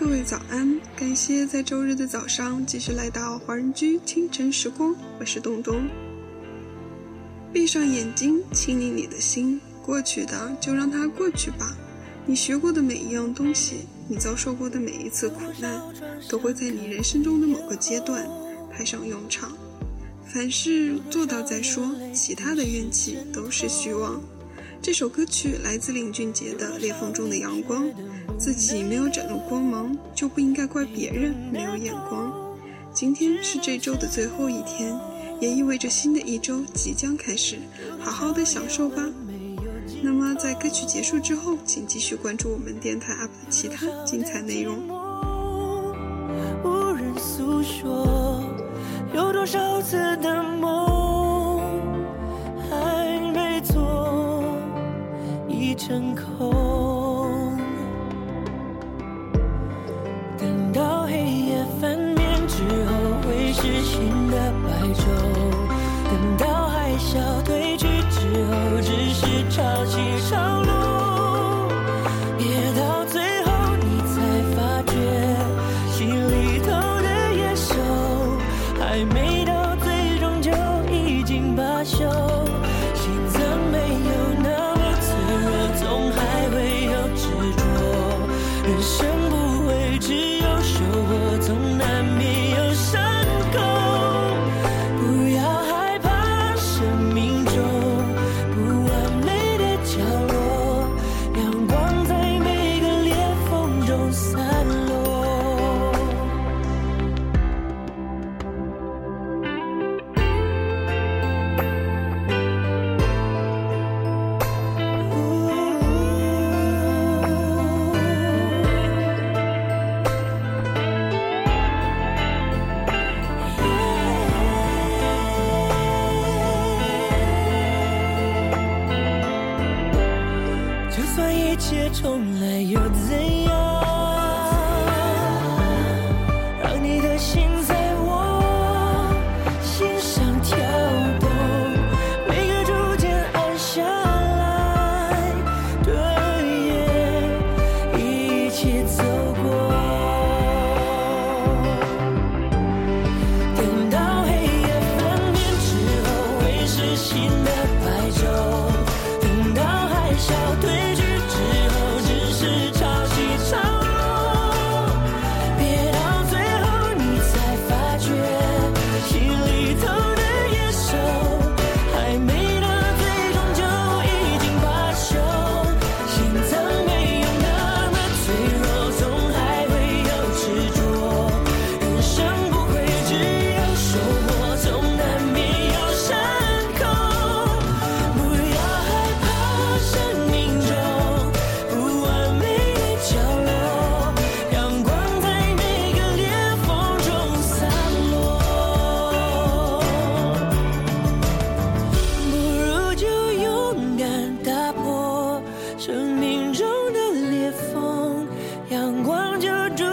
各位早安！感谢在周日的早上继续来到华人居清晨时光，我是东东。闭上眼睛，清理你的心，过去的就让它过去吧。你学过的每一样东西，你遭受过的每一次苦难，都会在你人生中的某个阶段派上用场。凡事做到再说，其他的怨气都是虚妄。这首歌曲来自林俊杰的《裂缝中的阳光》，自己没有展露光芒，就不应该怪别人没有眼光。今天是这周的最后一天，也意味着新的一周即将开始，好好的享受吧。那么在歌曲结束之后，请继续关注我们电台 UP 的其他精彩内容。无人诉说，有多少次的梦新的白昼。等到海啸退去之后，只是潮起潮落。别到最后，你才发觉，心里头的野兽还没到最终就已经罢休。心脏没有那么脆弱，总还会有执着。人生就算一切重来又怎样 found.